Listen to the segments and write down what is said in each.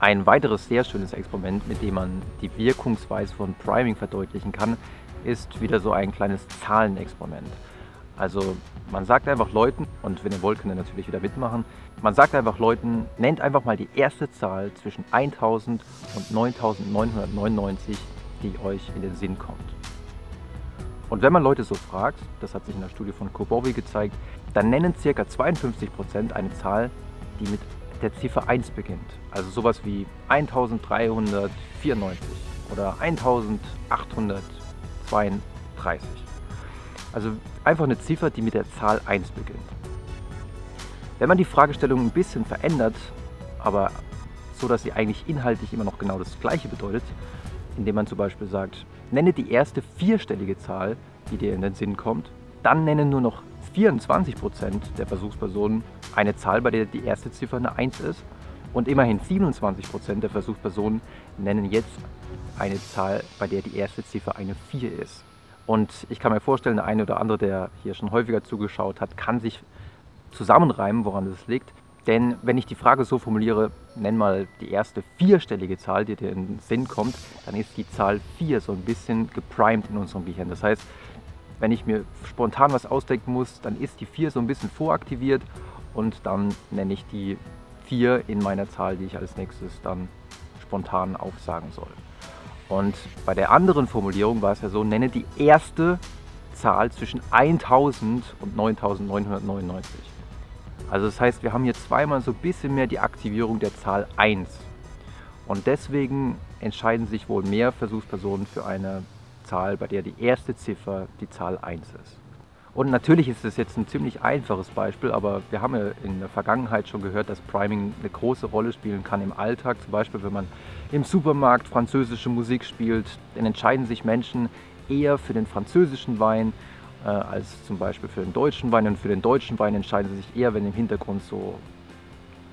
Ein weiteres sehr schönes Experiment, mit dem man die Wirkungsweise von Priming verdeutlichen kann, ist wieder so ein kleines Zahlenexperiment. Also man sagt einfach Leuten, und wenn ihr wollt, könnt ihr natürlich wieder mitmachen, man sagt einfach Leuten, nennt einfach mal die erste Zahl zwischen 1000 und 9999, die euch in den Sinn kommt. Und wenn man Leute so fragt, das hat sich in der Studie von Kobowi gezeigt, dann nennen ca. 52% eine Zahl, die mit der Ziffer 1 beginnt. Also sowas wie 1394 oder 1832. Also einfach eine Ziffer, die mit der Zahl 1 beginnt. Wenn man die Fragestellung ein bisschen verändert, aber so, dass sie eigentlich inhaltlich immer noch genau das gleiche bedeutet, indem man zum Beispiel sagt, nenne die erste vierstellige Zahl, die dir in den Sinn kommt, dann nennen nur noch 24% der Versuchspersonen eine Zahl, bei der die erste Ziffer eine 1 ist. Und immerhin 27% der Versuchspersonen nennen jetzt eine Zahl, bei der die erste Ziffer eine 4 ist. Und ich kann mir vorstellen, der eine oder andere, der hier schon häufiger zugeschaut hat, kann sich zusammenreimen, woran das liegt. Denn wenn ich die Frage so formuliere, nenn mal die erste vierstellige Zahl, die dir in den Sinn kommt, dann ist die Zahl 4 so ein bisschen geprimed in unserem Gehirn. Das heißt, wenn ich mir spontan was ausdenken muss, dann ist die 4 so ein bisschen voraktiviert und dann nenne ich die 4 in meiner Zahl, die ich als nächstes dann spontan aufsagen soll. Und bei der anderen Formulierung war es ja so, nenne die erste Zahl zwischen 1000 und 9999. Also das heißt, wir haben hier zweimal so ein bisschen mehr die Aktivierung der Zahl 1. Und deswegen entscheiden sich wohl mehr Versuchspersonen für eine Zahl, bei der die erste Ziffer die Zahl 1 ist. Und natürlich ist es jetzt ein ziemlich einfaches Beispiel, aber wir haben ja in der Vergangenheit schon gehört, dass Priming eine große Rolle spielen kann im Alltag. Zum Beispiel, wenn man im Supermarkt französische Musik spielt, dann entscheiden sich Menschen eher für den französischen Wein äh, als zum Beispiel für den deutschen Wein. Und für den deutschen Wein entscheiden sie sich eher, wenn im Hintergrund so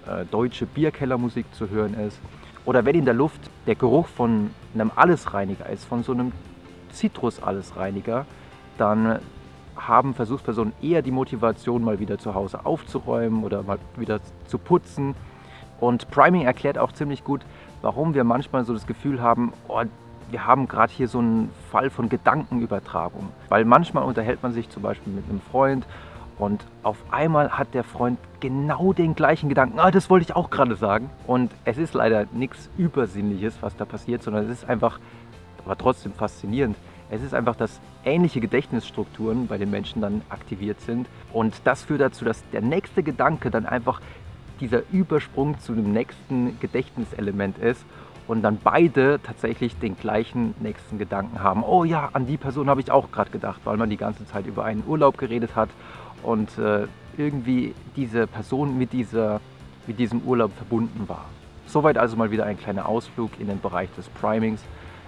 äh, deutsche Bierkellermusik zu hören ist. Oder wenn in der Luft der Geruch von einem Allesreiniger ist, von so einem Zitrus-Allesreiniger, dann haben Versuchspersonen eher die Motivation, mal wieder zu Hause aufzuräumen oder mal wieder zu putzen. Und Priming erklärt auch ziemlich gut, warum wir manchmal so das Gefühl haben, oh, wir haben gerade hier so einen Fall von Gedankenübertragung. Weil manchmal unterhält man sich zum Beispiel mit einem Freund und auf einmal hat der Freund genau den gleichen Gedanken. Ah, das wollte ich auch gerade sagen. Und es ist leider nichts Übersinnliches, was da passiert, sondern es ist einfach, aber trotzdem faszinierend, es ist einfach, dass ähnliche Gedächtnisstrukturen bei den Menschen dann aktiviert sind. Und das führt dazu, dass der nächste Gedanke dann einfach dieser Übersprung zu dem nächsten Gedächtniselement ist und dann beide tatsächlich den gleichen nächsten Gedanken haben. Oh ja, an die Person habe ich auch gerade gedacht, weil man die ganze Zeit über einen Urlaub geredet hat und äh, irgendwie diese Person mit, dieser, mit diesem Urlaub verbunden war. Soweit also mal wieder ein kleiner Ausflug in den Bereich des Primings.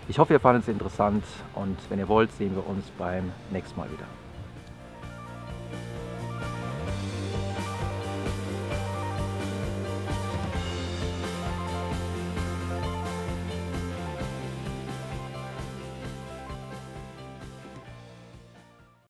Ich hoffe, ihr fandet es interessant und wenn ihr wollt, sehen wir uns beim nächsten Mal wieder.